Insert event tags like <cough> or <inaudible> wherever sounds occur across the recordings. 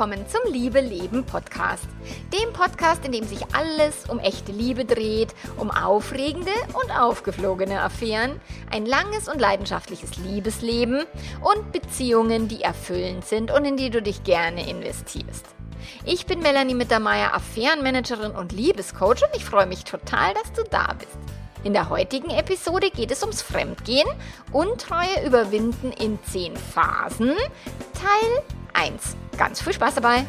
willkommen zum Liebe Leben Podcast. Dem Podcast, in dem sich alles um echte Liebe dreht, um aufregende und aufgeflogene Affären, ein langes und leidenschaftliches Liebesleben und Beziehungen, die erfüllend sind und in die du dich gerne investierst. Ich bin Melanie Mittermeier, Affärenmanagerin und Liebescoach und ich freue mich total, dass du da bist. In der heutigen Episode geht es ums Fremdgehen, Untreue überwinden in 10 Phasen, Teil 1. Ganz viel Spaß dabei!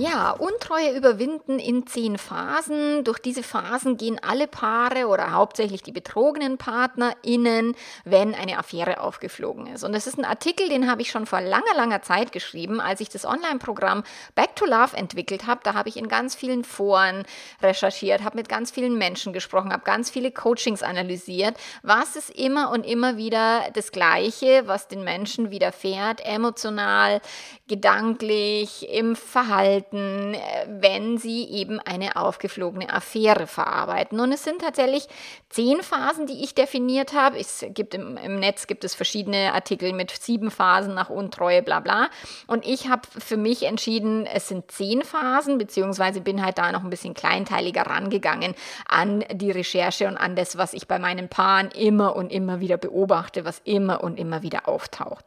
Ja, Untreue überwinden in zehn Phasen. Durch diese Phasen gehen alle Paare oder hauptsächlich die betrogenen PartnerInnen, wenn eine Affäre aufgeflogen ist. Und das ist ein Artikel, den habe ich schon vor langer, langer Zeit geschrieben, als ich das Online-Programm Back to Love entwickelt habe. Da habe ich in ganz vielen Foren recherchiert, habe mit ganz vielen Menschen gesprochen, habe ganz viele Coachings analysiert. Was ist immer und immer wieder das Gleiche, was den Menschen widerfährt, emotional, gedanklich, im Verhalten? Finden, äh, wenn sie eben eine aufgeflogene Affäre verarbeiten. Und es sind tatsächlich zehn Phasen, die ich definiert habe. Es gibt im, im Netz gibt es verschiedene Artikel mit sieben Phasen nach Untreue, bla bla. Und ich habe für mich entschieden, es sind zehn Phasen, beziehungsweise bin halt da noch ein bisschen kleinteiliger rangegangen an die Recherche und an das, was ich bei meinen Paaren immer und immer wieder beobachte, was immer und immer wieder auftaucht.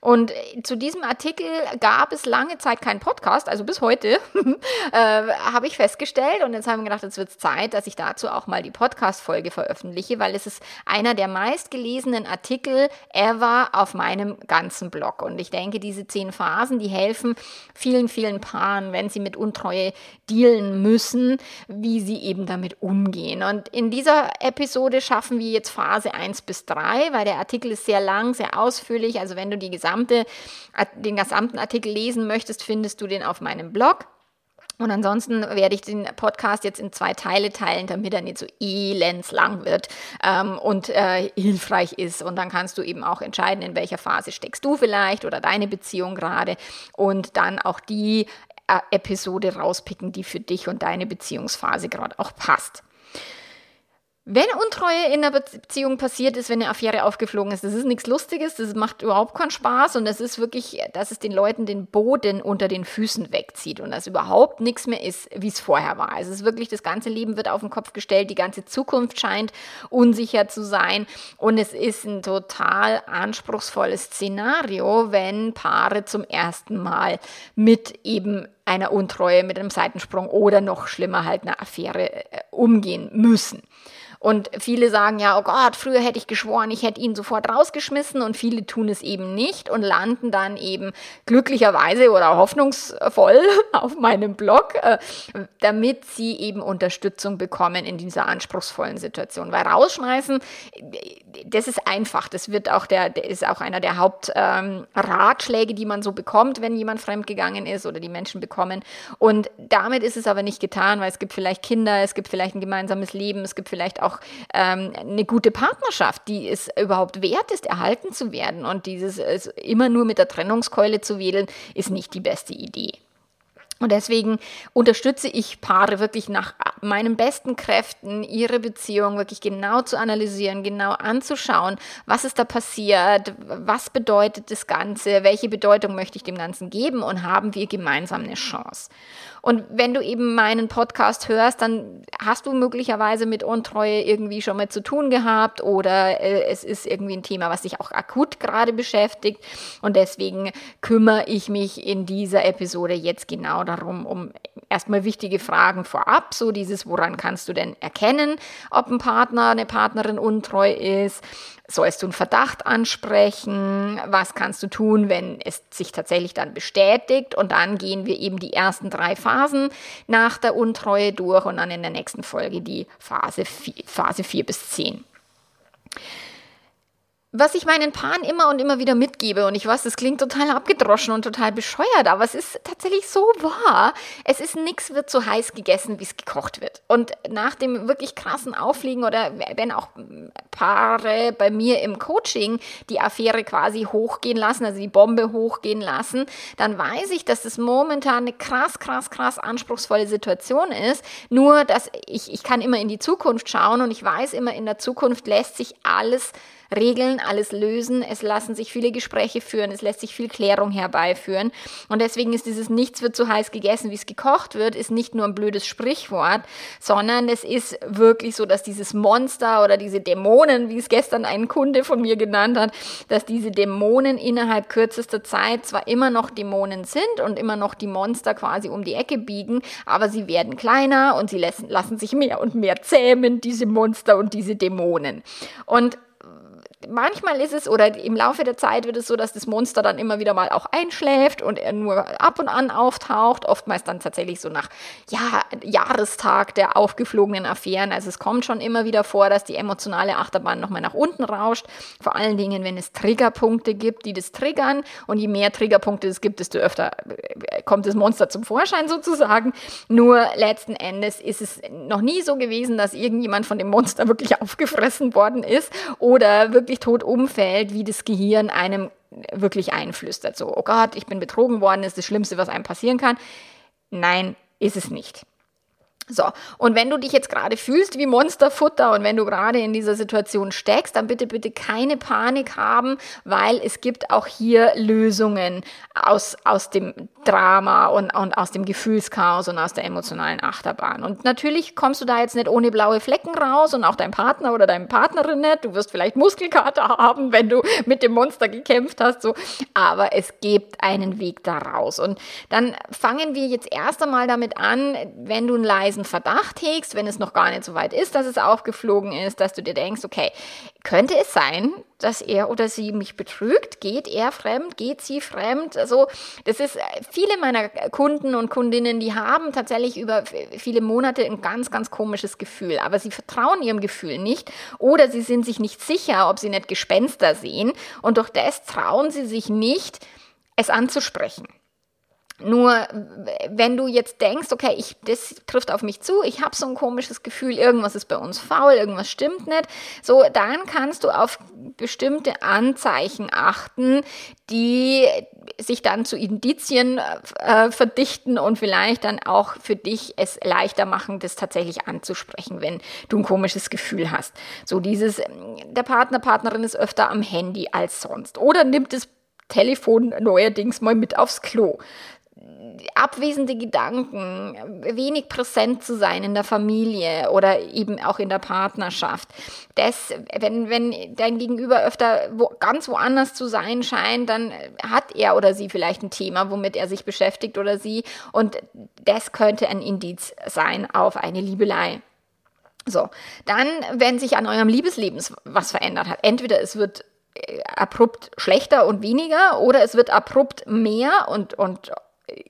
Und zu diesem Artikel gab es lange Zeit keinen Podcast, also bis heute heute, <laughs> äh, habe ich festgestellt und jetzt haben wir gedacht, jetzt wird es Zeit, dass ich dazu auch mal die Podcast-Folge veröffentliche, weil es ist einer der meistgelesenen Artikel ever auf meinem ganzen Blog. Und ich denke, diese zehn Phasen, die helfen vielen, vielen Paaren, wenn sie mit Untreue dealen müssen, wie sie eben damit umgehen. Und in dieser Episode schaffen wir jetzt Phase 1 bis 3, weil der Artikel ist sehr lang, sehr ausführlich. Also wenn du die gesamte, den gesamten Artikel lesen möchtest, findest du den auf meinem Blog. Und ansonsten werde ich den Podcast jetzt in zwei Teile teilen, damit er nicht so elends lang wird ähm, und äh, hilfreich ist. Und dann kannst du eben auch entscheiden, in welcher Phase steckst du vielleicht oder deine Beziehung gerade und dann auch die äh, Episode rauspicken, die für dich und deine Beziehungsphase gerade auch passt. Wenn Untreue in einer Beziehung passiert ist, wenn eine Affäre aufgeflogen ist, das ist nichts Lustiges, das macht überhaupt keinen Spaß und das ist wirklich, dass es den Leuten den Boden unter den Füßen wegzieht und dass überhaupt nichts mehr ist, wie es vorher war. Es ist wirklich, das ganze Leben wird auf den Kopf gestellt, die ganze Zukunft scheint unsicher zu sein und es ist ein total anspruchsvolles Szenario, wenn Paare zum ersten Mal mit eben einer Untreue, mit einem Seitensprung oder noch schlimmer halt einer Affäre äh, umgehen müssen. Und viele sagen ja, oh Gott, früher hätte ich geschworen, ich hätte ihn sofort rausgeschmissen und viele tun es eben nicht und landen dann eben glücklicherweise oder hoffnungsvoll <laughs> auf meinem Blog, äh, damit sie eben Unterstützung bekommen in dieser anspruchsvollen Situation. Weil rausschmeißen, das ist einfach. Das wird auch der, ist auch einer der Hauptratschläge, ähm, die man so bekommt, wenn jemand fremdgegangen ist oder die Menschen bekommen. Und damit ist es aber nicht getan, weil es gibt vielleicht Kinder, es gibt vielleicht ein gemeinsames Leben, es gibt vielleicht auch ähm, eine gute Partnerschaft, die es überhaupt wert ist, erhalten zu werden. Und dieses immer nur mit der Trennungskeule zu wählen, ist nicht die beste Idee. Und deswegen unterstütze ich Paare wirklich nach meinen besten Kräften, ihre Beziehung wirklich genau zu analysieren, genau anzuschauen, was ist da passiert, was bedeutet das Ganze, welche Bedeutung möchte ich dem Ganzen geben und haben wir gemeinsam eine Chance. Und wenn du eben meinen Podcast hörst, dann hast du möglicherweise mit Untreue irgendwie schon mal zu tun gehabt oder äh, es ist irgendwie ein Thema, was dich auch akut gerade beschäftigt. Und deswegen kümmere ich mich in dieser Episode jetzt genau darum, um erstmal wichtige Fragen vorab, so dieses, woran kannst du denn erkennen, ob ein Partner, eine Partnerin untreu ist? Sollst du einen Verdacht ansprechen? Was kannst du tun, wenn es sich tatsächlich dann bestätigt? Und dann gehen wir eben die ersten drei Phasen nach der Untreue durch und dann in der nächsten Folge die Phase 4, Phase 4 bis 10. was ich meinen Paaren immer und immer wieder mitgebe, und ich weiß, das klingt total abgedroschen und total bescheuert, aber es ist tatsächlich so wahr. Es ist nichts wird so heiß gegessen, wie es gekocht wird. Und nach dem wirklich krassen Aufliegen oder wenn auch Paare bei mir im Coaching die Affäre quasi hochgehen lassen, also die Bombe hochgehen lassen, dann weiß ich, dass das momentan eine krass, krass, krass anspruchsvolle Situation ist. Nur, dass ich, ich kann immer in die Zukunft schauen und ich weiß immer, in der Zukunft lässt sich alles regeln, alles lösen. Es lassen sich viele Gespräche führen, es lässt sich viel Klärung herbeiführen. Und deswegen ist dieses Nichts wird so heiß gegessen, wie es gekocht wird, ist nicht nur ein blödes Sprichwort, sondern es ist wirklich so, dass dieses Monster oder diese Dämonen, wie es gestern ein Kunde von mir genannt hat, dass diese Dämonen innerhalb kürzester Zeit zwar immer noch Dämonen sind und immer noch die Monster quasi um die Ecke biegen, aber sie werden kleiner und sie lassen, lassen sich mehr und mehr zähmen, diese Monster und diese Dämonen. Und manchmal ist es, oder im Laufe der Zeit wird es so, dass das Monster dann immer wieder mal auch einschläft und er nur ab und an auftaucht, oftmals dann tatsächlich so nach ja, Jahrestag der aufgeflogenen Affären. Also es kommt schon immer wieder vor, dass die emotionale Achterbahn nochmal nach unten rauscht. Vor allen Dingen, wenn es Triggerpunkte gibt, die das triggern. Und je mehr Triggerpunkte es gibt, desto öfter äh, kommt das Monster zum Vorschein sozusagen. Nur letzten Endes ist es noch nie so gewesen, dass irgendjemand von dem Monster wirklich <laughs> aufgefressen worden ist oder wirklich wirklich tot umfällt, wie das Gehirn einem wirklich einflüstert. So, oh Gott, ich bin betrogen worden, ist das Schlimmste, was einem passieren kann. Nein, ist es nicht. So, und wenn du dich jetzt gerade fühlst wie Monsterfutter und wenn du gerade in dieser Situation steckst, dann bitte, bitte keine Panik haben, weil es gibt auch hier Lösungen aus, aus dem Drama und, und aus dem Gefühlschaos und aus der emotionalen Achterbahn. Und natürlich kommst du da jetzt nicht ohne blaue Flecken raus und auch dein Partner oder deine Partnerin nicht. Du wirst vielleicht Muskelkater <laughs> haben, wenn du mit dem Monster gekämpft hast, so. Aber es gibt einen Weg da raus. Und dann fangen wir jetzt erst einmal damit an, wenn du einen leisen leisen Verdacht hegst, wenn es noch gar nicht so weit ist, dass es aufgeflogen ist, dass du dir denkst, okay, könnte es sein, dass er oder sie mich betrügt? Geht er fremd? Geht sie fremd? Also, das ist äh, viele meiner Kunden und Kundinnen, die haben tatsächlich über viele Monate ein ganz, ganz komisches Gefühl, aber sie vertrauen ihrem Gefühl nicht oder sie sind sich nicht sicher, ob sie nicht Gespenster sehen und durch das trauen sie sich nicht, es anzusprechen. Nur wenn du jetzt denkst, okay, ich, das trifft auf mich zu, ich habe so ein komisches Gefühl, irgendwas ist bei uns faul, irgendwas stimmt nicht, so dann kannst du auf bestimmte Anzeichen achten, die sich dann zu Indizien äh, verdichten und vielleicht dann auch für dich es leichter machen, das tatsächlich anzusprechen, wenn du ein komisches Gefühl hast. So dieses, der Partner, Partnerin ist öfter am Handy als sonst oder nimmt das Telefon neuerdings mal mit aufs Klo abwesende Gedanken, wenig präsent zu sein in der Familie oder eben auch in der Partnerschaft. Das, wenn, wenn dein Gegenüber öfter wo, ganz woanders zu sein scheint, dann hat er oder sie vielleicht ein Thema, womit er sich beschäftigt oder sie. Und das könnte ein Indiz sein auf eine Liebelei. So, dann, wenn sich an eurem Liebesleben was verändert hat, entweder es wird äh, abrupt schlechter und weniger oder es wird abrupt mehr und, und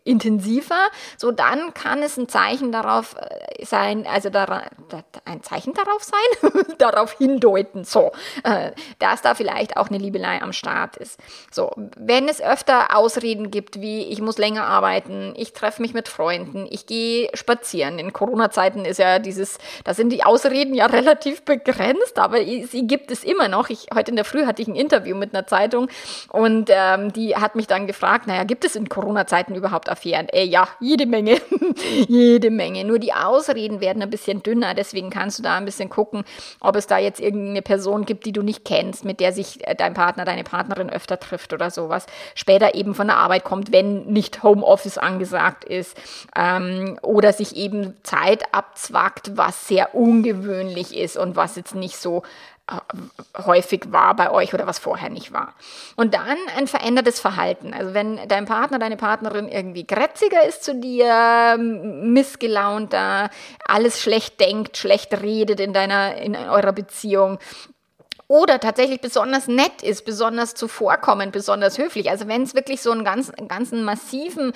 intensiver, so dann kann es ein Zeichen darauf äh, sein, also da, ein Zeichen darauf sein, <laughs> darauf hindeuten, so, äh, dass da vielleicht auch eine Liebelei am Start ist. So, wenn es öfter Ausreden gibt, wie ich muss länger arbeiten, ich treffe mich mit Freunden, ich gehe spazieren. In Corona-Zeiten ist ja dieses, da sind die Ausreden ja <laughs> relativ begrenzt, aber sie gibt es immer noch. Ich, heute in der Früh hatte ich ein Interview mit einer Zeitung und ähm, die hat mich dann gefragt, naja, gibt es in Corona-Zeiten überhaupt überhaupt Affären? Äh, ja, jede Menge. <laughs> jede Menge. Nur die Ausreden werden ein bisschen dünner. Deswegen kannst du da ein bisschen gucken, ob es da jetzt irgendeine Person gibt, die du nicht kennst, mit der sich äh, dein Partner, deine Partnerin öfter trifft oder sowas. Später eben von der Arbeit kommt, wenn nicht Homeoffice angesagt ist. Ähm, oder sich eben Zeit abzwackt, was sehr ungewöhnlich ist und was jetzt nicht so häufig war bei euch oder was vorher nicht war. Und dann ein verändertes Verhalten. Also wenn dein Partner, deine Partnerin irgendwie grätziger ist zu dir, missgelaunter, alles schlecht denkt, schlecht redet in deiner, in eurer Beziehung, oder tatsächlich besonders nett ist, besonders zuvorkommend, besonders höflich. Also wenn es wirklich so einen ganz, ganzen massiven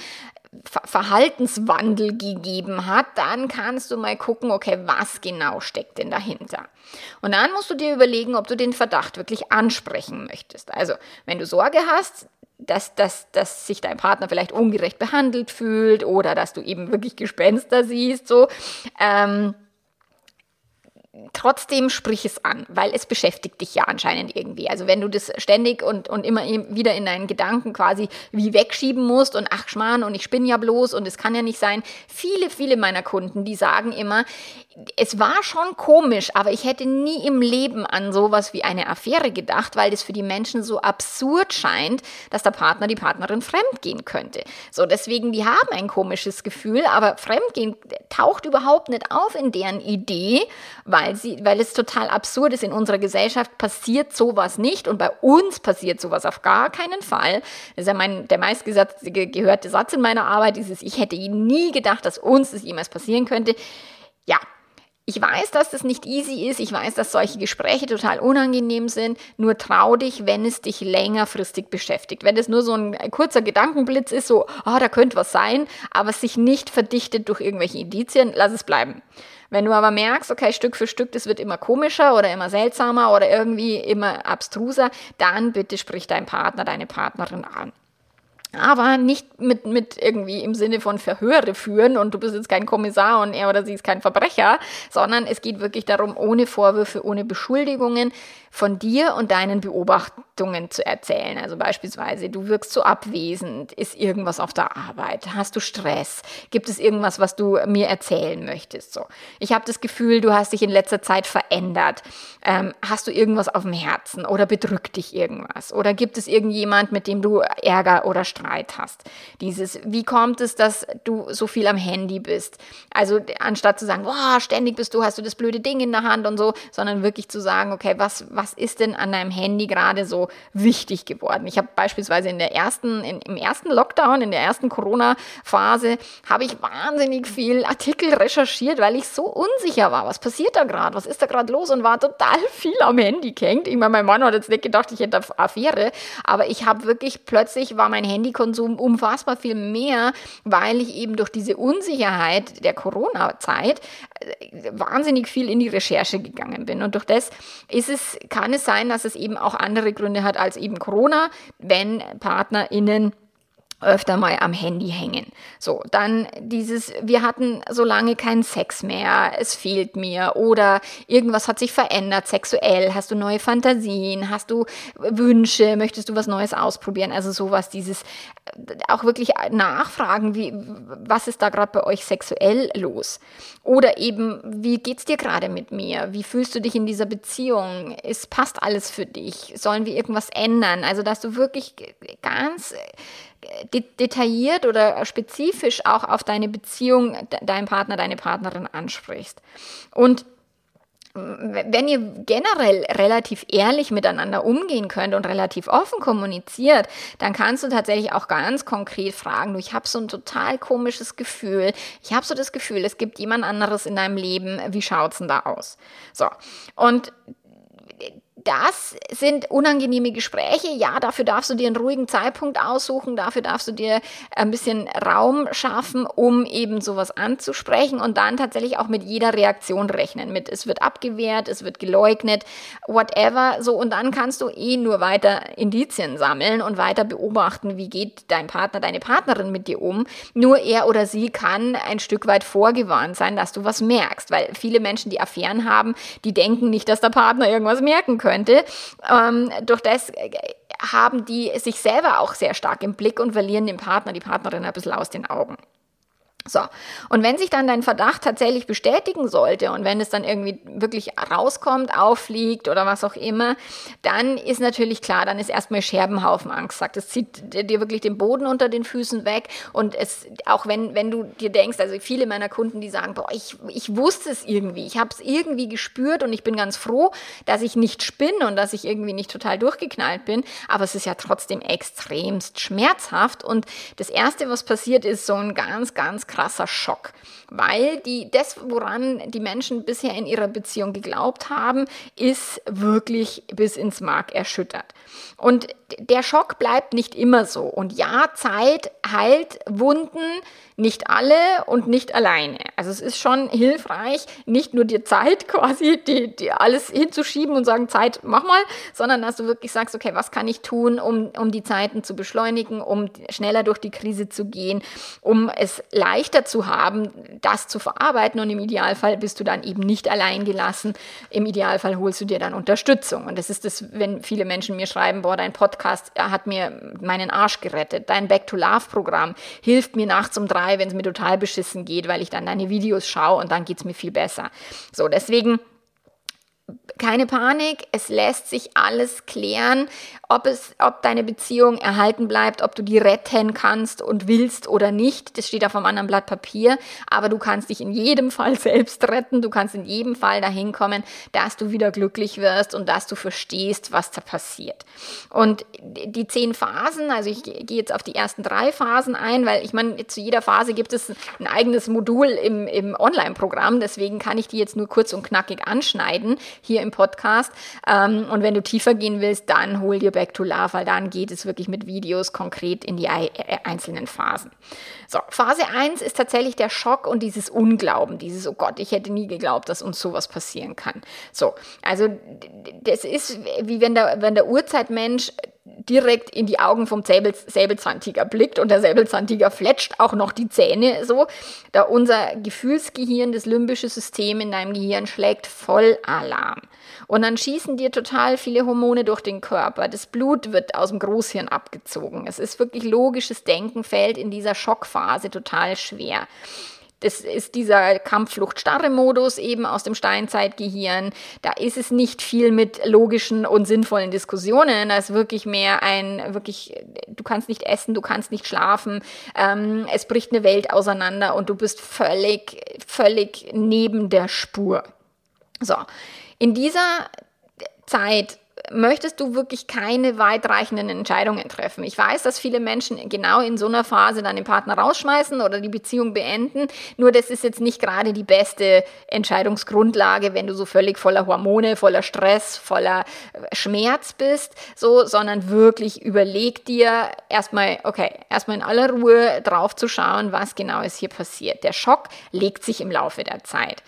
Verhaltenswandel gegeben hat, dann kannst du mal gucken, okay, was genau steckt denn dahinter? Und dann musst du dir überlegen, ob du den Verdacht wirklich ansprechen möchtest. Also, wenn du Sorge hast, dass, dass, dass sich dein Partner vielleicht ungerecht behandelt fühlt oder dass du eben wirklich Gespenster siehst, so, ähm, trotzdem sprich es an, weil es beschäftigt dich ja anscheinend irgendwie. Also wenn du das ständig und, und immer wieder in deinen Gedanken quasi wie wegschieben musst und ach Schmarrn und ich spinne ja bloß und es kann ja nicht sein. Viele, viele meiner Kunden, die sagen immer, es war schon komisch, aber ich hätte nie im Leben an sowas wie eine Affäre gedacht, weil das für die Menschen so absurd scheint, dass der Partner die Partnerin fremdgehen könnte. So, deswegen, die haben ein komisches Gefühl, aber Fremdgehen taucht überhaupt nicht auf in deren Idee, weil sie, weil es total absurd ist. In unserer Gesellschaft passiert sowas nicht und bei uns passiert sowas auf gar keinen Fall. Das ist ja mein, der meistgehörte Satz in meiner Arbeit, dieses, ich hätte nie gedacht, dass uns das jemals passieren könnte. Ja, ich weiß, dass das nicht easy ist. Ich weiß, dass solche Gespräche total unangenehm sind. Nur trau dich, wenn es dich längerfristig beschäftigt. Wenn es nur so ein kurzer Gedankenblitz ist, so, oh, da könnte was sein, aber sich nicht verdichtet durch irgendwelche Indizien, lass es bleiben. Wenn du aber merkst, okay, Stück für Stück, das wird immer komischer oder immer seltsamer oder irgendwie immer abstruser, dann bitte sprich deinen Partner, deine Partnerin an aber nicht mit, mit irgendwie im Sinne von Verhöre führen und du bist jetzt kein Kommissar und er oder sie ist kein Verbrecher, sondern es geht wirklich darum, ohne Vorwürfe, ohne Beschuldigungen von dir und deinen Beobachtungen zu erzählen. Also beispielsweise, du wirkst so abwesend, ist irgendwas auf der Arbeit, hast du Stress, gibt es irgendwas, was du mir erzählen möchtest? So, ich habe das Gefühl, du hast dich in letzter Zeit verändert. Ähm, hast du irgendwas auf dem Herzen oder bedrückt dich irgendwas? Oder gibt es irgendjemand, mit dem du Ärger oder Streit hast? Dieses, wie kommt es, dass du so viel am Handy bist? Also anstatt zu sagen, boah, ständig bist du, hast du das blöde Ding in der Hand und so, sondern wirklich zu sagen, okay, was, was was ist denn an deinem Handy gerade so wichtig geworden? Ich habe beispielsweise in der ersten, in, im ersten Lockdown, in der ersten Corona-Phase, habe ich wahnsinnig viel Artikel recherchiert, weil ich so unsicher war. Was passiert da gerade? Was ist da gerade los? Und war total <laughs> viel am Handy gehängt. Ich meine, mein Mann hat jetzt nicht gedacht, ich hätte Affäre, aber ich habe wirklich plötzlich war mein Handykonsum unfassbar viel mehr, weil ich eben durch diese Unsicherheit der Corona-Zeit äh, wahnsinnig viel in die Recherche gegangen bin. Und durch das ist es, kann es sein, dass es eben auch andere Gründe hat als eben Corona, wenn PartnerInnen öfter mal am Handy hängen. So, dann dieses, wir hatten so lange keinen Sex mehr, es fehlt mir oder irgendwas hat sich verändert sexuell, hast du neue Fantasien, hast du Wünsche, möchtest du was Neues ausprobieren, also sowas, dieses auch wirklich nachfragen, wie, was ist da gerade bei euch sexuell los? Oder eben, wie geht's dir gerade mit mir? Wie fühlst du dich in dieser Beziehung? Es passt alles für dich? Sollen wir irgendwas ändern? Also, dass du wirklich ganz de detailliert oder spezifisch auch auf deine Beziehung, deinen Partner, deine Partnerin ansprichst. Und wenn ihr generell relativ ehrlich miteinander umgehen könnt und relativ offen kommuniziert, dann kannst du tatsächlich auch ganz konkret fragen, du, ich habe so ein total komisches Gefühl, ich habe so das Gefühl, es gibt jemand anderes in deinem Leben, wie schaut's denn da aus? So, und das sind unangenehme Gespräche. Ja, dafür darfst du dir einen ruhigen Zeitpunkt aussuchen, dafür darfst du dir ein bisschen Raum schaffen, um eben sowas anzusprechen und dann tatsächlich auch mit jeder Reaktion rechnen. Mit es wird abgewehrt, es wird geleugnet, whatever. So, und dann kannst du eh nur weiter Indizien sammeln und weiter beobachten, wie geht dein Partner, deine Partnerin mit dir um. Nur er oder sie kann ein Stück weit vorgewarnt sein, dass du was merkst, weil viele Menschen, die Affären haben, die denken nicht, dass der Partner irgendwas merken könnte könnte. Ähm, durch das äh, haben die sich selber auch sehr stark im Blick und verlieren den Partner, die Partnerin ein bisschen aus den Augen. So, und wenn sich dann dein Verdacht tatsächlich bestätigen sollte und wenn es dann irgendwie wirklich rauskommt, auffliegt oder was auch immer, dann ist natürlich klar, dann ist erstmal Scherbenhaufen angesagt. Es zieht dir wirklich den Boden unter den Füßen weg. Und es, auch wenn, wenn du dir denkst, also viele meiner Kunden, die sagen, boah, ich, ich wusste es irgendwie, ich habe es irgendwie gespürt und ich bin ganz froh, dass ich nicht spinne und dass ich irgendwie nicht total durchgeknallt bin, aber es ist ja trotzdem extremst schmerzhaft. Und das Erste, was passiert, ist so ein ganz, ganz krasser Schock, weil die, das, woran die Menschen bisher in ihrer Beziehung geglaubt haben, ist wirklich bis ins Mark erschüttert. Und der Schock bleibt nicht immer so. Und ja, Zeit heilt Wunden, nicht alle und nicht alleine. Also es ist schon hilfreich, nicht nur dir Zeit <laughs> quasi, die, die alles hinzuschieben und sagen, Zeit, mach mal, sondern dass du wirklich sagst, okay, was kann ich tun, um, um die Zeiten zu beschleunigen, um schneller durch die Krise zu gehen, um es leichter zu haben, das zu verarbeiten und im Idealfall bist du dann eben nicht allein gelassen. Im Idealfall holst du dir dann Unterstützung. Und das ist das, wenn viele Menschen mir schreiben, boah, dein Podcast hat mir meinen Arsch gerettet, dein Back to Love Programm hilft mir nachts um drei, wenn es mir total beschissen geht, weil ich dann deine Videos schaue und dann geht es mir viel besser. So, deswegen keine Panik, es lässt sich alles klären, ob, es, ob deine Beziehung erhalten bleibt, ob du die retten kannst und willst oder nicht. Das steht auf einem anderen Blatt Papier, aber du kannst dich in jedem Fall <laughs> selbst retten. Du kannst in jedem Fall dahin kommen, dass du wieder glücklich wirst und dass du verstehst, was da passiert. Und die zehn Phasen, also ich gehe jetzt auf die ersten drei Phasen ein, weil ich meine, zu jeder Phase gibt es ein eigenes Modul im, im Online-Programm, deswegen kann ich die jetzt nur kurz und knackig anschneiden hier im Podcast. Ähm, und wenn du tiefer gehen willst, dann hol dir Back to Love, weil dann geht es wirklich mit Videos konkret in die äh, einzelnen Phasen. So, Phase 1 ist tatsächlich der Schock und dieses Unglauben, dieses, oh Gott, ich hätte nie geglaubt, dass uns sowas passieren kann. So, also das ist wie wenn der, wenn der Urzeitmensch direkt in die Augen vom Säbel, Säbelzahntiger blickt und der Säbelzahntiger fletscht auch noch die Zähne so, da unser Gefühlsgehirn, das limbische System in deinem Gehirn schlägt voll Alarm. Und dann schießen dir total viele Hormone durch den Körper. Das Blut wird aus dem Großhirn abgezogen. Es ist wirklich logisches Denken fällt in dieser Schockphase total schwer. Das ist dieser Kampfflucht-Starre-Modus eben aus dem Steinzeitgehirn. Da ist es nicht viel mit logischen und sinnvollen Diskussionen. Da ist wirklich mehr ein, wirklich, du kannst nicht essen, du kannst nicht schlafen. Ähm, es bricht eine Welt auseinander und du bist völlig, völlig neben der Spur. So. In dieser Zeit möchtest du wirklich keine weitreichenden Entscheidungen treffen. Ich weiß, dass viele Menschen genau in so einer Phase dann den Partner rausschmeißen oder die Beziehung beenden. Nur das ist jetzt nicht gerade die beste Entscheidungsgrundlage, wenn du so völlig voller Hormone, voller Stress, voller äh, Schmerz bist, so, sondern wirklich überleg dir erstmal, okay, erstmal in aller Ruhe drauf zu schauen, was genau ist hier passiert. Der Schock legt sich im Laufe der Zeit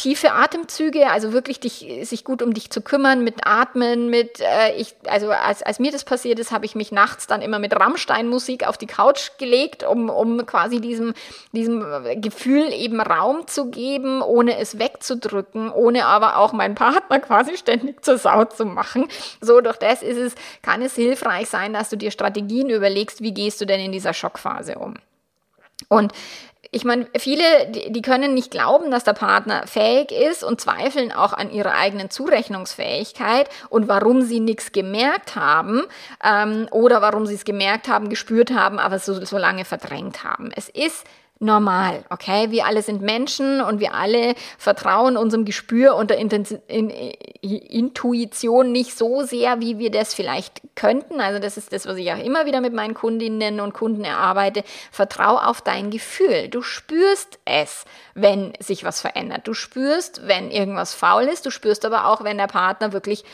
tiefe Atemzüge, also wirklich dich, sich gut um dich zu kümmern, mit Atmen, mit, äh, ich, also als, als mir das passiert ist, habe ich mich nachts dann immer mit Rammstein-Musik auf die Couch gelegt, um, um quasi diesem, diesem Gefühl eben Raum zu geben, ohne es wegzudrücken, ohne aber auch meinen Partner quasi ständig zur Sau zu machen. So, durch das ist es, kann es hilfreich sein, dass du dir Strategien überlegst, wie gehst du denn in dieser Schockphase um. Und ich meine, viele, die, können nicht glauben, dass der Partner fähig ist und zweifeln auch an ihrer eigenen Zurechnungsfähigkeit und warum sie nichts gemerkt haben ähm, oder warum sie es gemerkt haben, gespürt haben, aber so, so lange verdrängt haben. Es ist normal, okay? Wir alle sind Menschen und wir alle vertrauen unserem Gespür und der Intuition nicht so sehr, wie wir das vielleicht könnten. Also das ist das, was ich auch immer wieder mit meinen Kundinnen und Kunden erarbeite. Vertrau auf dein Gefühl. Du spürst es, wenn sich was verändert. Du spürst, wenn irgendwas faul ist. Du spürst aber auch, wenn der Partner wirklich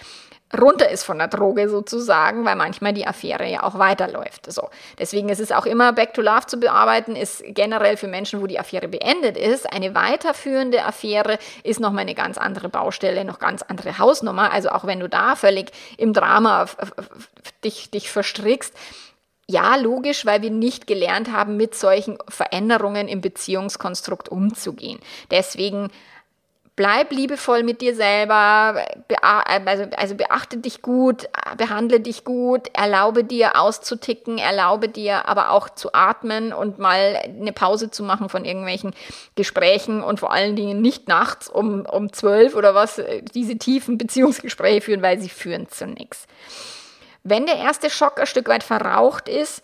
runter ist von der Droge sozusagen, weil manchmal die Affäre ja auch weiterläuft. So. Deswegen ist es auch immer Back to Love zu bearbeiten, ist generell für Menschen, wo die Affäre beendet ist. Eine weiterführende Affäre ist nochmal eine ganz andere Baustelle, noch ganz andere Hausnummer. Also auch wenn du da völlig im Drama dich, dich verstrickst, ja, logisch, weil wir nicht gelernt haben, mit solchen Veränderungen im Beziehungskonstrukt umzugehen. Deswegen bleib liebevoll mit dir selber, also, also beachte dich gut, behandle dich gut, erlaube dir auszuticken, erlaube dir aber auch zu atmen und mal eine Pause zu machen von irgendwelchen Gesprächen und vor allen Dingen nicht nachts um, um zwölf oder was diese tiefen Beziehungsgespräche führen, weil sie führen zu nichts. Wenn der erste Schock ein Stück weit verraucht ist,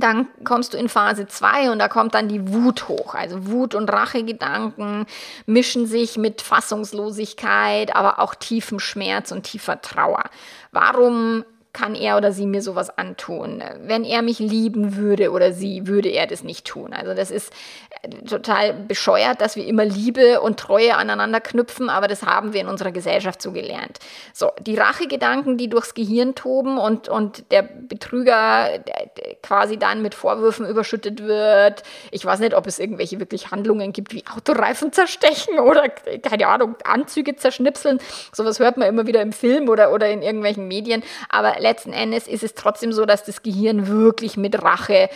dann kommst du in Phase 2 und da kommt dann die Wut hoch. Also Wut und Rachegedanken mischen sich mit Fassungslosigkeit, aber auch tiefem Schmerz und tiefer Trauer. Warum kann er oder sie mir sowas antun? Wenn er mich lieben würde oder sie, würde er das nicht tun. Also das ist äh, total bescheuert, dass wir immer Liebe und Treue aneinander knüpfen, aber das haben wir in unserer Gesellschaft so gelernt. So, die Rachegedanken, die durchs Gehirn toben und, und der Betrüger quasi dann mit Vorwürfen überschüttet wird. Ich weiß nicht, ob es irgendwelche wirklich Handlungen gibt, wie Autoreifen zerstechen oder, keine Ahnung, Anzüge zerschnipseln. Sowas hört man immer wieder im Film oder, oder in irgendwelchen Medien. Aber letzten Endes ist es trotzdem so, dass das Gehirn wirklich mit Rache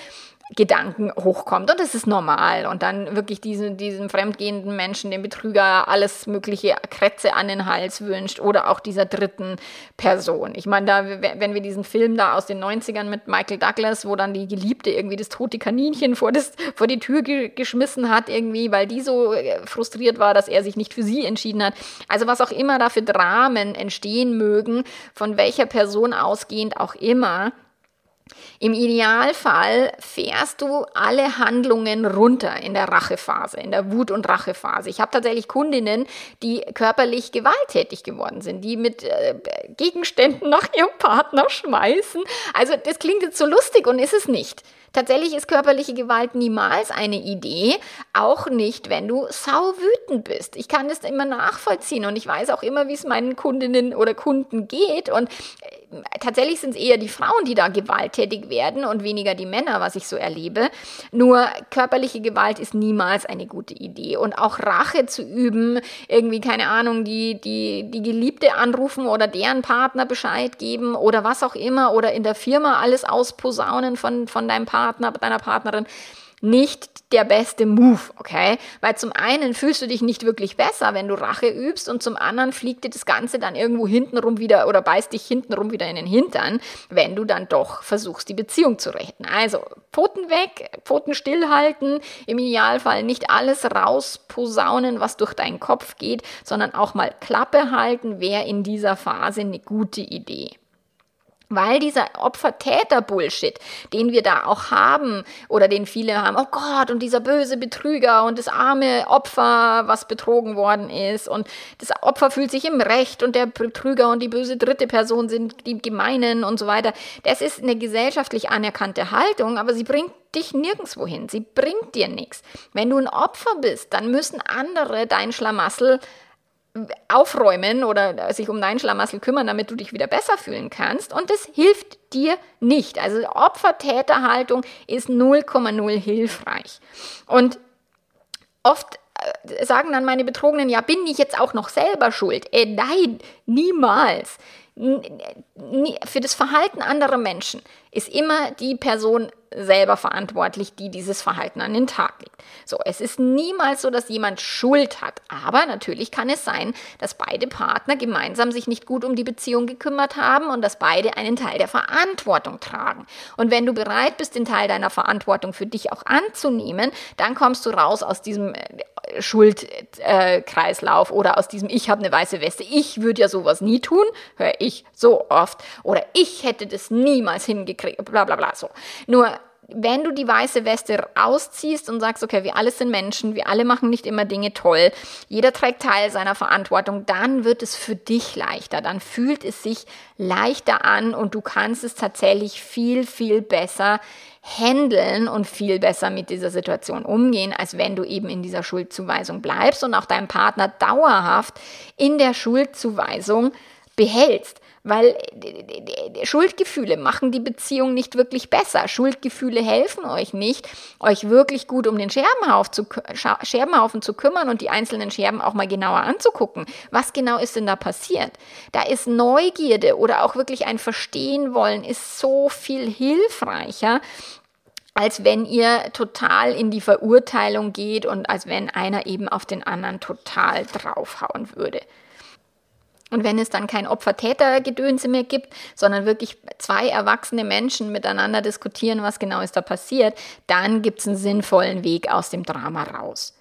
Gedanken hochkommt. Und das ist normal. Und dann wirklich diesen, diesem fremdgehenden Menschen, dem Betrüger, alles mögliche Krätze an den Hals wünscht oder auch dieser dritten Person. Ich meine, da, wenn wir diesen Film da aus den 90ern mit Michael Douglas, wo dann die Geliebte irgendwie das tote Kaninchen vor, das, vor die Tür ge geschmissen hat, irgendwie, weil die so äh, frustriert war, dass er sich nicht für sie entschieden hat. Also was auch immer da für Dramen entstehen mögen, von welcher Person ausgehend auch immer, im Idealfall fährst du alle Handlungen runter in der Rachephase, in der Wut- und Rachephase. Ich habe tatsächlich Kundinnen, die körperlich gewalttätig geworden sind, die mit äh, Gegenständen nach ihrem Partner schmeißen. Also das klingt jetzt so lustig und ist es nicht. Tatsächlich ist körperliche Gewalt niemals eine Idee, auch nicht, wenn du sau wütend bist. Ich kann das immer nachvollziehen und ich weiß auch immer, wie es meinen Kundinnen oder Kunden geht und äh, tatsächlich sind es eher die Frauen, die da gewalttätig werden und weniger die Männer, was ich so erlebe. Nur körperliche Gewalt ist niemals eine gute Idee und auch Rache zu üben, irgendwie keine Ahnung, die die die Geliebte anrufen oder deren Partner Bescheid geben oder was auch immer oder in der Firma alles ausposaunen von von deinem Partner deiner Partnerin nicht der beste Move, okay? Weil zum einen fühlst du dich nicht wirklich besser, wenn du Rache übst und zum anderen fliegt dir das Ganze dann irgendwo hintenrum wieder oder beißt dich hintenrum wieder in den Hintern, wenn du dann doch versuchst, die Beziehung zu retten. Also Pfoten weg, Pfoten stillhalten, im Idealfall nicht alles rausposaunen, was durch deinen Kopf geht, sondern auch mal Klappe halten, wäre in dieser Phase eine gute Idee. Weil dieser Opfer-Täter-Bullshit, den wir da auch haben oder den viele haben, oh Gott, und dieser böse Betrüger und das arme Opfer, was betrogen worden ist und das Opfer fühlt sich im Recht und der Betrüger und die böse dritte Person sind die Gemeinen und so weiter. Das ist eine gesellschaftlich anerkannte Haltung, aber sie bringt dich nirgendwo hin. Sie bringt dir nichts. Wenn du ein Opfer bist, dann müssen andere dein Schlamassel aufräumen oder sich um dein Schlamassel kümmern, damit du dich wieder besser fühlen kannst. Und das hilft dir nicht. Also Opfer-Täter-Haltung ist 0,0 hilfreich. Und oft äh, sagen dann meine Betrogenen, ja, bin ich jetzt auch noch selber schuld? Äh, nein, niemals. Für das Verhalten anderer Menschen ist immer die Person selber verantwortlich, die dieses Verhalten an den Tag legt. So, es ist niemals so, dass jemand Schuld hat, aber natürlich kann es sein, dass beide Partner gemeinsam sich nicht gut um die Beziehung gekümmert haben und dass beide einen Teil der Verantwortung tragen. Und wenn du bereit bist, den Teil deiner Verantwortung für dich auch anzunehmen, dann kommst du raus aus diesem äh, Schuldkreislauf äh, oder aus diesem Ich habe eine weiße Weste. Ich würde ja sowas nie tun, höre ich so oft. Oder ich hätte das niemals hingekriegt, bla bla bla so. Nur wenn du die weiße Weste ausziehst und sagst, okay, wir alle sind Menschen, wir alle machen nicht immer Dinge toll, jeder trägt Teil seiner Verantwortung, dann wird es für dich leichter, dann fühlt es sich leichter an und du kannst es tatsächlich viel, viel besser handeln und viel besser mit dieser Situation umgehen, als wenn du eben in dieser Schuldzuweisung bleibst und auch deinen Partner dauerhaft in der Schuldzuweisung behältst weil Schuldgefühle machen die Beziehung nicht wirklich besser. Schuldgefühle helfen euch nicht, euch wirklich gut um den Scherbenhaufen zu, Scherbenhaufen zu kümmern und die einzelnen Scherben auch mal genauer anzugucken. Was genau ist denn da passiert? Da ist Neugierde oder auch wirklich ein Verstehen wollen, ist so viel hilfreicher, als wenn ihr total in die Verurteilung geht und als wenn einer eben auf den anderen total draufhauen würde. Und wenn es dann kein Opfer-Täter-Gedönse mehr gibt, sondern wirklich zwei erwachsene Menschen miteinander diskutieren, was genau ist da passiert, dann gibt es einen sinnvollen Weg aus dem Drama raus.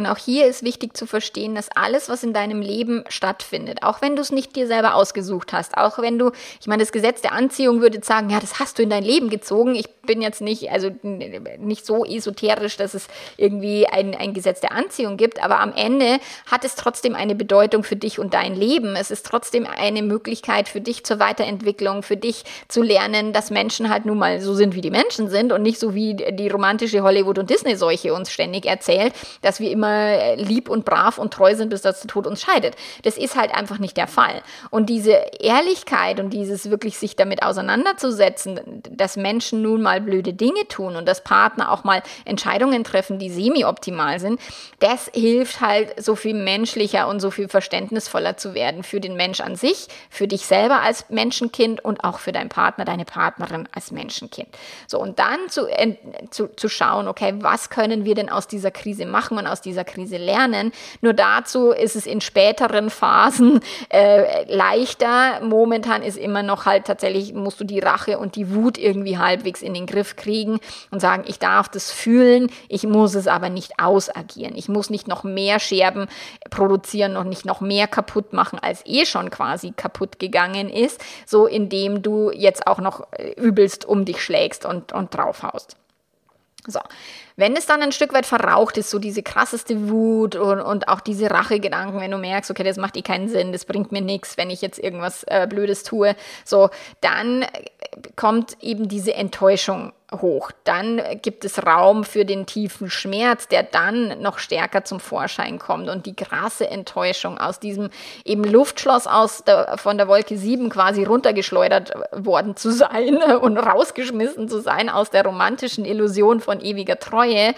Und auch hier ist wichtig zu verstehen, dass alles, was in deinem Leben stattfindet, auch wenn du es nicht dir selber ausgesucht hast, auch wenn du, ich meine, das Gesetz der Anziehung würde sagen, ja, das hast du in dein Leben gezogen. Ich bin jetzt nicht, also nicht so esoterisch, dass es irgendwie ein, ein Gesetz der Anziehung gibt, aber am Ende hat es trotzdem eine Bedeutung für dich und dein Leben. Es ist trotzdem eine Möglichkeit für dich zur Weiterentwicklung, für dich zu lernen, dass Menschen halt nun mal so sind, wie die Menschen sind und nicht so wie die romantische Hollywood- und Disney-Seuche uns ständig erzählt, dass wir immer immer lieb und brav und treu sind, bis das Tod uns scheidet. Das ist halt einfach nicht der Fall. Und diese Ehrlichkeit und dieses wirklich sich damit auseinanderzusetzen, dass Menschen nun mal blöde Dinge tun und dass Partner auch mal Entscheidungen treffen, die semi-optimal sind, das hilft halt so viel menschlicher und so viel verständnisvoller zu werden für den Mensch an sich, für dich selber als Menschenkind und auch für deinen Partner, deine Partnerin als Menschenkind. So, und dann zu, zu, zu schauen, okay, was können wir denn aus dieser Krise machen und aus dieser dieser Krise lernen. Nur dazu ist es in späteren Phasen äh, leichter. Momentan ist immer noch halt tatsächlich, musst du die Rache und die Wut irgendwie halbwegs in den Griff kriegen und sagen, ich darf das fühlen, ich muss es aber nicht ausagieren. Ich muss nicht noch mehr Scherben produzieren und nicht noch mehr kaputt machen, als eh schon quasi kaputt gegangen ist, so indem du jetzt auch noch äh, übelst um dich schlägst und, und draufhaust. So, wenn es dann ein Stück weit verraucht ist, so diese krasseste Wut und, und auch diese Rachegedanken, wenn du merkst, okay, das macht dir keinen Sinn, das bringt mir nichts, wenn ich jetzt irgendwas äh, Blödes tue, so, dann kommt eben diese Enttäuschung hoch. Dann gibt es Raum für den tiefen Schmerz, der dann noch stärker zum Vorschein kommt und die krasse Enttäuschung aus diesem eben Luftschloss aus der, von der Wolke 7 quasi runtergeschleudert worden zu sein <laughs> und rausgeschmissen zu sein aus der romantischen Illusion von ewiger Treue.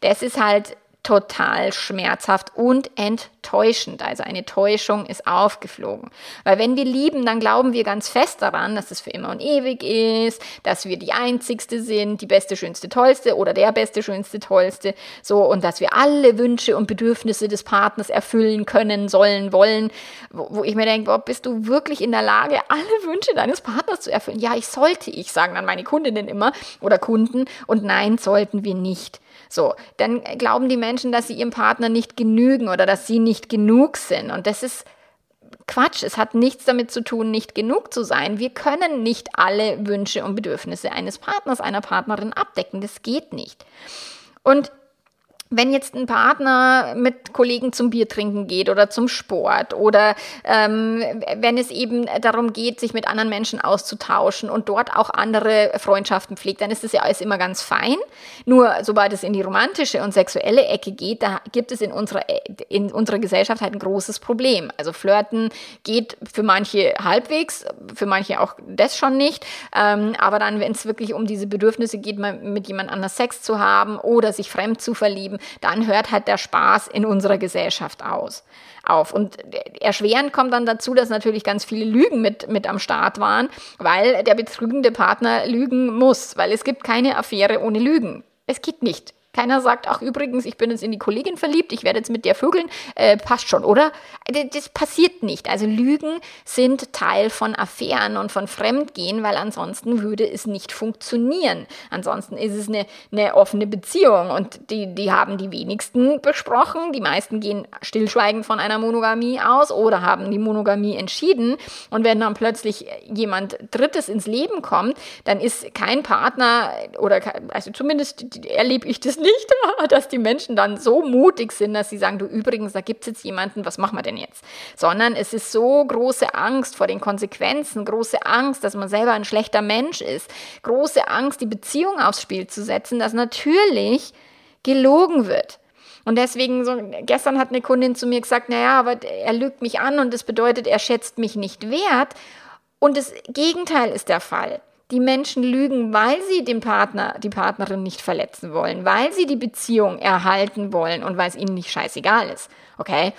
Das ist halt total schmerzhaft und enttäuschend. Also eine Täuschung ist aufgeflogen. Weil wenn wir lieben, dann glauben wir ganz fest daran, dass es für immer und ewig ist, dass wir die Einzigste sind, die beste, schönste, tollste oder der beste, schönste, tollste. So, und dass wir alle Wünsche und Bedürfnisse des Partners erfüllen können, sollen, wollen. Wo, wo ich mir denke, boah, bist du wirklich in der Lage, alle Wünsche deines Partners zu erfüllen? Ja, ich sollte ich, sagen dann meine Kundinnen immer oder Kunden. Und nein, sollten wir nicht. So, dann glauben die Menschen, dass sie ihrem Partner nicht genügen oder dass sie nicht genug sind. Und das ist Quatsch. Es hat nichts damit zu tun, nicht genug zu sein. Wir können nicht alle Wünsche und Bedürfnisse eines Partners, einer Partnerin abdecken. Das geht nicht. Und wenn jetzt ein Partner mit Kollegen zum Bier trinken geht oder zum Sport oder ähm, wenn es eben darum geht, sich mit anderen Menschen auszutauschen und dort auch andere Freundschaften pflegt, dann ist das ja alles immer ganz fein. Nur sobald es in die romantische und sexuelle Ecke geht, da gibt es in unserer, in unserer Gesellschaft halt ein großes Problem. Also Flirten geht für manche halbwegs, für manche auch das schon nicht. Ähm, aber dann, wenn es wirklich um diese Bedürfnisse geht, mit jemand anders Sex zu haben oder sich fremd zu verlieben, dann hört halt der Spaß in unserer Gesellschaft aus, auf. Und erschwerend kommt dann dazu, dass natürlich ganz viele Lügen mit, mit am Start waren, weil der betrügende Partner lügen muss, weil es gibt keine Affäre ohne Lügen. Es geht nicht. Keiner sagt, ach übrigens, ich bin jetzt in die Kollegin verliebt, ich werde jetzt mit der vögeln, äh, passt schon, oder? Das passiert nicht. Also Lügen sind Teil von Affären und von Fremdgehen, weil ansonsten würde es nicht funktionieren. Ansonsten ist es eine, eine offene Beziehung und die, die haben die wenigsten besprochen. Die meisten gehen stillschweigend von einer Monogamie aus oder haben die Monogamie entschieden. Und wenn dann plötzlich jemand Drittes ins Leben kommt, dann ist kein Partner oder, also zumindest erlebe ich das nicht, nicht, dass die Menschen dann so mutig sind, dass sie sagen, du übrigens, da gibt es jetzt jemanden, was machen wir denn jetzt? Sondern es ist so große Angst vor den Konsequenzen, große Angst, dass man selber ein schlechter Mensch ist, große Angst, die Beziehung aufs Spiel zu setzen, dass natürlich gelogen wird. Und deswegen, so, gestern hat eine Kundin zu mir gesagt, naja, aber er lügt mich an und das bedeutet, er schätzt mich nicht wert. Und das Gegenteil ist der Fall. Die Menschen lügen, weil sie den Partner, die Partnerin nicht verletzen wollen, weil sie die Beziehung erhalten wollen und weil es ihnen nicht scheißegal ist. Okay?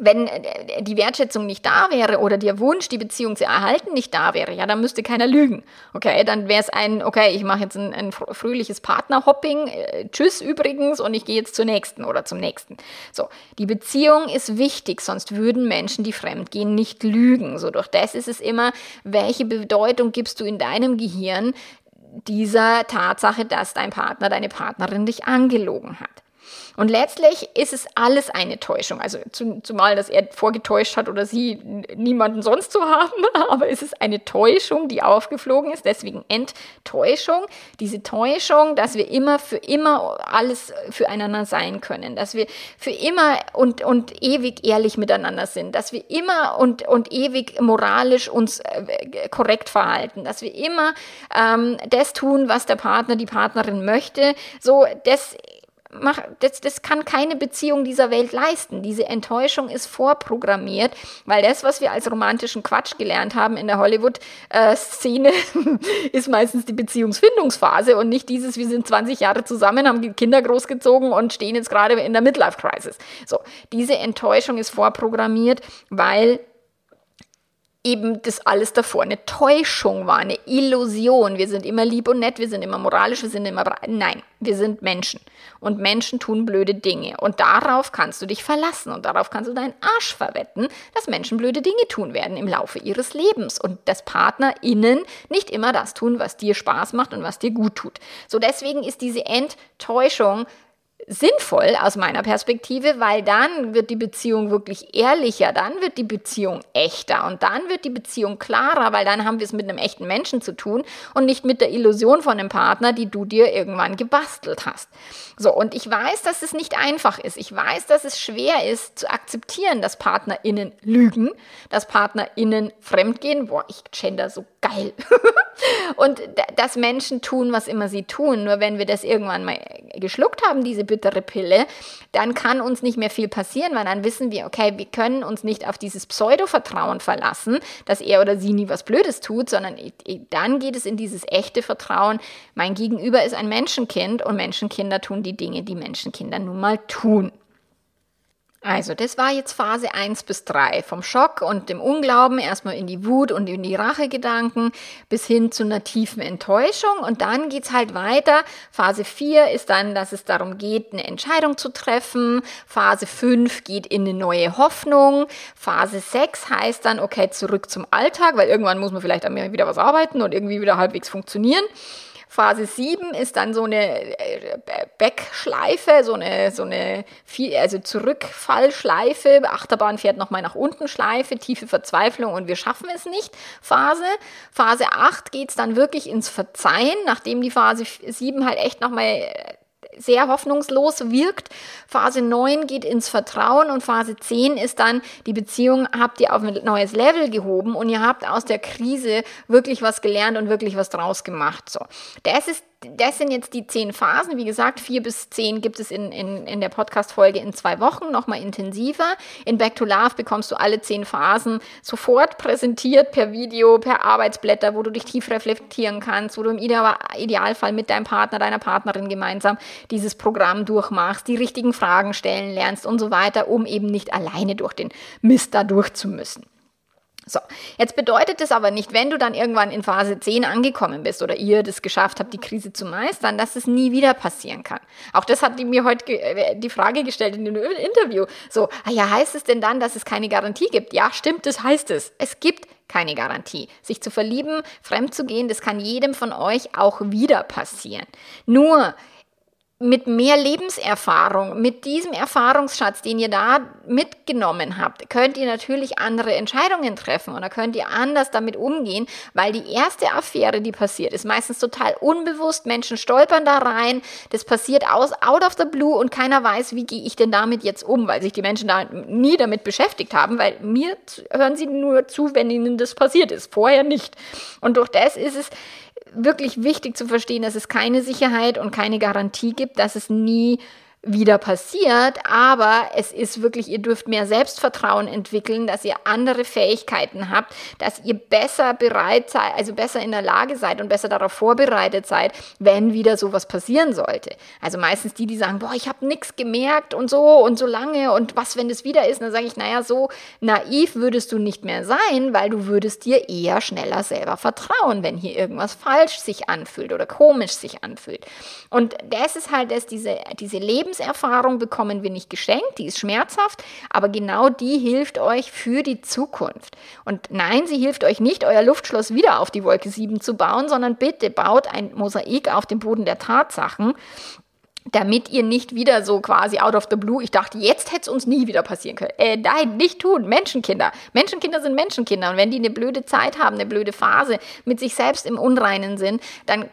Wenn äh, die Wertschätzung nicht da wäre oder der Wunsch, die Beziehung zu erhalten, nicht da wäre, ja, dann müsste keiner lügen. Okay, dann wäre es ein, okay, ich mache jetzt ein, ein fröhliches Partnerhopping, äh, tschüss übrigens und ich gehe jetzt zur nächsten oder zum nächsten. So, die Beziehung ist wichtig, sonst würden Menschen, die fremdgehen, nicht lügen. So, durch das ist es immer, welche Bedeutung gibst du in deinem Gehirn dieser Tatsache, dass dein Partner, deine Partnerin dich angelogen hat. Und letztlich ist es alles eine Täuschung. Also zumal, dass er vorgetäuscht hat oder sie niemanden sonst zu haben, <laughs> aber es ist eine Täuschung, die aufgeflogen ist, deswegen Enttäuschung. Diese Täuschung, dass wir immer für immer alles füreinander sein können, dass wir für immer und, und ewig ehrlich miteinander sind, dass wir immer und, und ewig moralisch uns äh, korrekt verhalten, dass wir immer ähm, das tun, was der Partner, die Partnerin möchte. So, das mach, das, das kann keine Beziehung dieser Welt leisten. Diese Enttäuschung ist vorprogrammiert, weil das, was wir als romantischen Quatsch gelernt haben in der Hollywood-Szene, <laughs> ist meistens die Beziehungsfindungsphase und nicht dieses, wir sind 20 Jahre zusammen, haben Kinder großgezogen und stehen jetzt gerade in der Midlife-Crisis. So, diese Enttäuschung ist vorprogrammiert, weil eben das alles davor eine Täuschung war, eine Illusion. Wir sind immer lieb und nett, wir sind immer moralisch, wir sind immer. Nein, wir sind Menschen. Und Menschen tun blöde Dinge. Und darauf kannst du dich verlassen und darauf kannst du deinen Arsch verwetten, dass Menschen blöde Dinge tun werden im Laufe ihres Lebens und dass PartnerInnen nicht immer das tun, was dir Spaß macht und was dir gut tut. So deswegen ist diese Enttäuschung sinnvoll aus meiner Perspektive, weil dann wird die Beziehung wirklich ehrlicher, dann wird die Beziehung echter und dann wird die Beziehung klarer, weil dann haben wir es mit einem echten Menschen zu tun und nicht mit der Illusion von einem Partner, die du dir irgendwann gebastelt hast. So, und ich weiß, dass es nicht einfach ist. Ich weiß, dass es schwer ist zu akzeptieren, dass PartnerInnen lügen, dass PartnerInnen fremdgehen. Boah, ich gender so geil. <laughs> und dass Menschen tun, was immer sie tun. Nur wenn wir das irgendwann mal geschluckt haben, diese bittere Pille, dann kann uns nicht mehr viel passieren, weil dann wissen wir, okay, wir können uns nicht auf dieses Pseudo-Vertrauen verlassen, dass er oder sie nie was Blödes tut, sondern dann geht es in dieses echte Vertrauen. Mein Gegenüber ist ein Menschenkind und Menschenkinder tun die Dinge, die Menschenkinder nun mal tun. Also, das war jetzt Phase 1 bis 3. Vom Schock und dem Unglauben erstmal in die Wut und in die Rachegedanken bis hin zu einer tiefen Enttäuschung. Und dann geht's halt weiter. Phase 4 ist dann, dass es darum geht, eine Entscheidung zu treffen. Phase 5 geht in eine neue Hoffnung. Phase 6 heißt dann, okay, zurück zum Alltag, weil irgendwann muss man vielleicht wieder was arbeiten und irgendwie wieder halbwegs funktionieren. Phase 7 ist dann so eine äh, Backschleife, so eine, so eine also Zurückfallschleife, Achterbahn fährt nochmal nach unten Schleife, tiefe Verzweiflung und wir schaffen es nicht. Phase. Phase 8 geht es dann wirklich ins Verzeihen, nachdem die Phase 7 halt echt nochmal äh, sehr hoffnungslos wirkt. Phase 9 geht ins Vertrauen und Phase 10 ist dann, die Beziehung habt ihr auf ein neues Level gehoben und ihr habt aus der Krise wirklich was gelernt und wirklich was draus gemacht. So. Das ist das sind jetzt die zehn Phasen. Wie gesagt, vier bis zehn gibt es in, in, in der Podcast-Folge in zwei Wochen, nochmal intensiver. In Back to Love bekommst du alle zehn Phasen sofort präsentiert per Video, per Arbeitsblätter, wo du dich tief reflektieren kannst, wo du im Idealfall mit deinem Partner, deiner Partnerin gemeinsam dieses Programm durchmachst, die richtigen Fragen stellen lernst und so weiter, um eben nicht alleine durch den Mist da durchzumüssen. So, jetzt bedeutet es aber nicht, wenn du dann irgendwann in Phase 10 angekommen bist oder ihr das geschafft habt, die Krise zu meistern, dass es nie wieder passieren kann. Auch das hat die mir heute äh, die Frage gestellt in dem Interview. So, ah ja, heißt es denn dann, dass es keine Garantie gibt? Ja, stimmt, das heißt es. Es gibt keine Garantie. Sich zu verlieben, fremd zu gehen, das kann jedem von euch auch wieder passieren. Nur mit mehr Lebenserfahrung, mit diesem Erfahrungsschatz, den ihr da mitgenommen habt, könnt ihr natürlich andere Entscheidungen treffen oder könnt ihr anders damit umgehen, weil die erste Affäre, die passiert, ist meistens total unbewusst. Menschen stolpern da rein, das passiert aus, out of the blue und keiner weiß, wie gehe ich denn damit jetzt um, weil sich die Menschen da nie damit beschäftigt haben, weil mir hören sie nur zu, wenn ihnen das passiert ist, vorher nicht. Und durch das ist es wirklich wichtig zu verstehen, dass es keine Sicherheit und keine Garantie gibt, dass es nie wieder passiert, aber es ist wirklich, ihr dürft mehr Selbstvertrauen entwickeln, dass ihr andere Fähigkeiten habt, dass ihr besser bereit seid, also besser in der Lage seid und besser darauf vorbereitet seid, wenn wieder sowas passieren sollte. Also meistens die, die sagen, boah, ich habe nichts gemerkt und so und so lange und was, wenn es wieder ist, dann sage ich, naja, so naiv würdest du nicht mehr sein, weil du würdest dir eher schneller selber vertrauen, wenn hier irgendwas falsch sich anfühlt oder komisch sich anfühlt. Und das ist halt das, diese, diese Leben Lebenserfahrung bekommen wir nicht geschenkt, die ist schmerzhaft, aber genau die hilft euch für die Zukunft. Und nein, sie hilft euch nicht, euer Luftschloss wieder auf die Wolke 7 zu bauen, sondern bitte baut ein Mosaik auf dem Boden der Tatsachen damit ihr nicht wieder so quasi out of the blue, ich dachte, jetzt hätte es uns nie wieder passieren können. Äh, nein, nicht tun. Menschenkinder. Menschenkinder sind Menschenkinder. Und wenn die eine blöde Zeit haben, eine blöde Phase, mit sich selbst im Unreinen sind, dann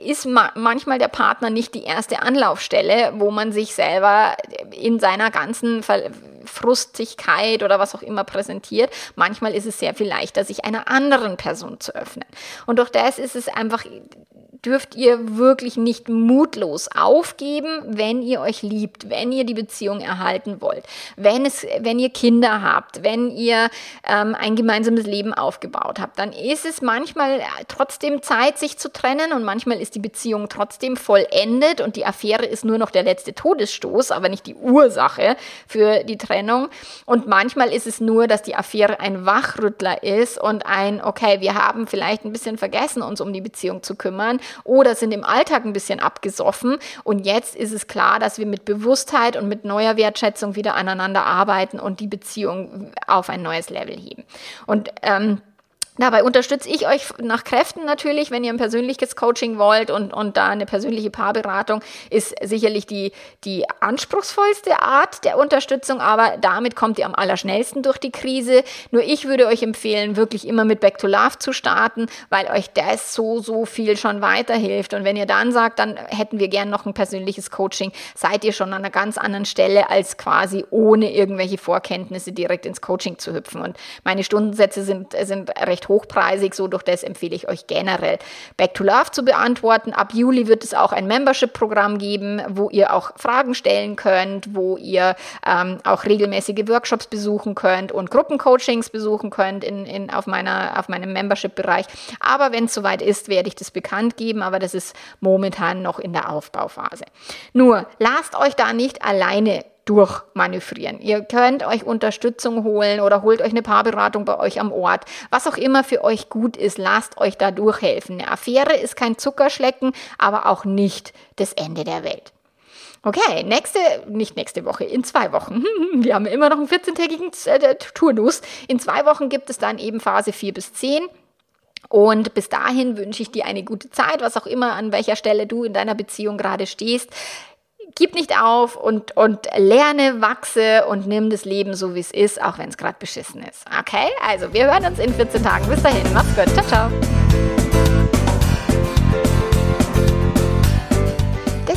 ist ma manchmal der Partner nicht die erste Anlaufstelle, wo man sich selber in seiner ganzen Ver Frustigkeit oder was auch immer präsentiert. Manchmal ist es sehr viel leichter, sich einer anderen Person zu öffnen. Und durch das ist es einfach dürft ihr wirklich nicht mutlos aufgeben, wenn ihr euch liebt, wenn ihr die Beziehung erhalten wollt, wenn, es, wenn ihr Kinder habt, wenn ihr ähm, ein gemeinsames Leben aufgebaut habt, dann ist es manchmal trotzdem Zeit, sich zu trennen und manchmal ist die Beziehung trotzdem vollendet und die Affäre ist nur noch der letzte Todesstoß, aber nicht die Ursache für die Trennung. Und manchmal ist es nur, dass die Affäre ein Wachrüttler ist und ein, okay, wir haben vielleicht ein bisschen vergessen, uns um die Beziehung zu kümmern oder sind im Alltag ein bisschen abgesoffen. Und jetzt ist es klar, dass wir mit Bewusstheit und mit neuer Wertschätzung wieder aneinander arbeiten und die Beziehung auf ein neues Level heben. Und ähm, Dabei unterstütze ich euch nach Kräften natürlich, wenn ihr ein persönliches Coaching wollt und, und da eine persönliche Paarberatung ist sicherlich die, die anspruchsvollste Art der Unterstützung, aber damit kommt ihr am allerschnellsten durch die Krise. Nur ich würde euch empfehlen, wirklich immer mit Back to Love zu starten, weil euch das so, so viel schon weiterhilft. Und wenn ihr dann sagt, dann hätten wir gern noch ein persönliches Coaching, seid ihr schon an einer ganz anderen Stelle, als quasi ohne irgendwelche Vorkenntnisse direkt ins Coaching zu hüpfen. Und meine Stundensätze sind, sind recht recht hochpreisig, so durch das empfehle ich euch generell Back to Love zu beantworten. Ab Juli wird es auch ein Membership-Programm geben, wo ihr auch Fragen stellen könnt, wo ihr ähm, auch regelmäßige Workshops besuchen könnt und Gruppencoachings besuchen könnt in, in, auf, meiner, auf meinem Membership-Bereich. Aber wenn es soweit ist, werde ich das bekannt geben, aber das ist momentan noch in der Aufbauphase. Nur lasst euch da nicht alleine durchmanövrieren. Ihr könnt euch Unterstützung holen oder holt euch eine Paarberatung bei euch am Ort. Was auch immer für euch gut ist, lasst euch da durchhelfen. Eine Affäre ist kein Zuckerschlecken, aber auch nicht das Ende der Welt. Okay, nächste, nicht nächste Woche, in zwei Wochen. <laughs> Wir haben immer noch einen 14-tägigen äh, Turnus. In zwei Wochen gibt es dann eben Phase 4 bis 10. Und bis dahin wünsche ich dir eine gute Zeit, was auch immer, an welcher Stelle du in deiner Beziehung gerade stehst gib nicht auf und, und lerne, wachse und nimm das Leben so, wie es ist, auch wenn es gerade beschissen ist. Okay? Also, wir hören uns in 14 Tagen. Bis dahin. Mach's gut. Ciao, ciao.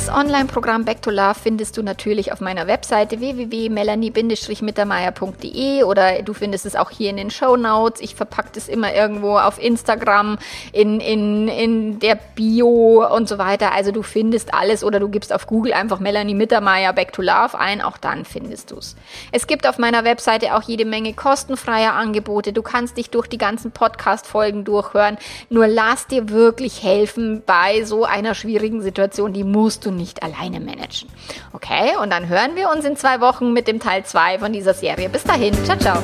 Online-Programm Back to Love findest du natürlich auf meiner Webseite www.melanie-mittermeier.de oder du findest es auch hier in den Show Notes. Ich verpacke das immer irgendwo auf Instagram, in, in, in der Bio und so weiter. Also du findest alles oder du gibst auf Google einfach Melanie Mittermeier Back to Love ein. Auch dann findest du es. Es gibt auf meiner Webseite auch jede Menge kostenfreier Angebote. Du kannst dich durch die ganzen Podcast-Folgen durchhören. Nur lass dir wirklich helfen bei so einer schwierigen Situation. Die musst du nicht alleine managen. Okay, und dann hören wir uns in zwei Wochen mit dem Teil 2 von dieser Serie. Bis dahin, ciao, ciao.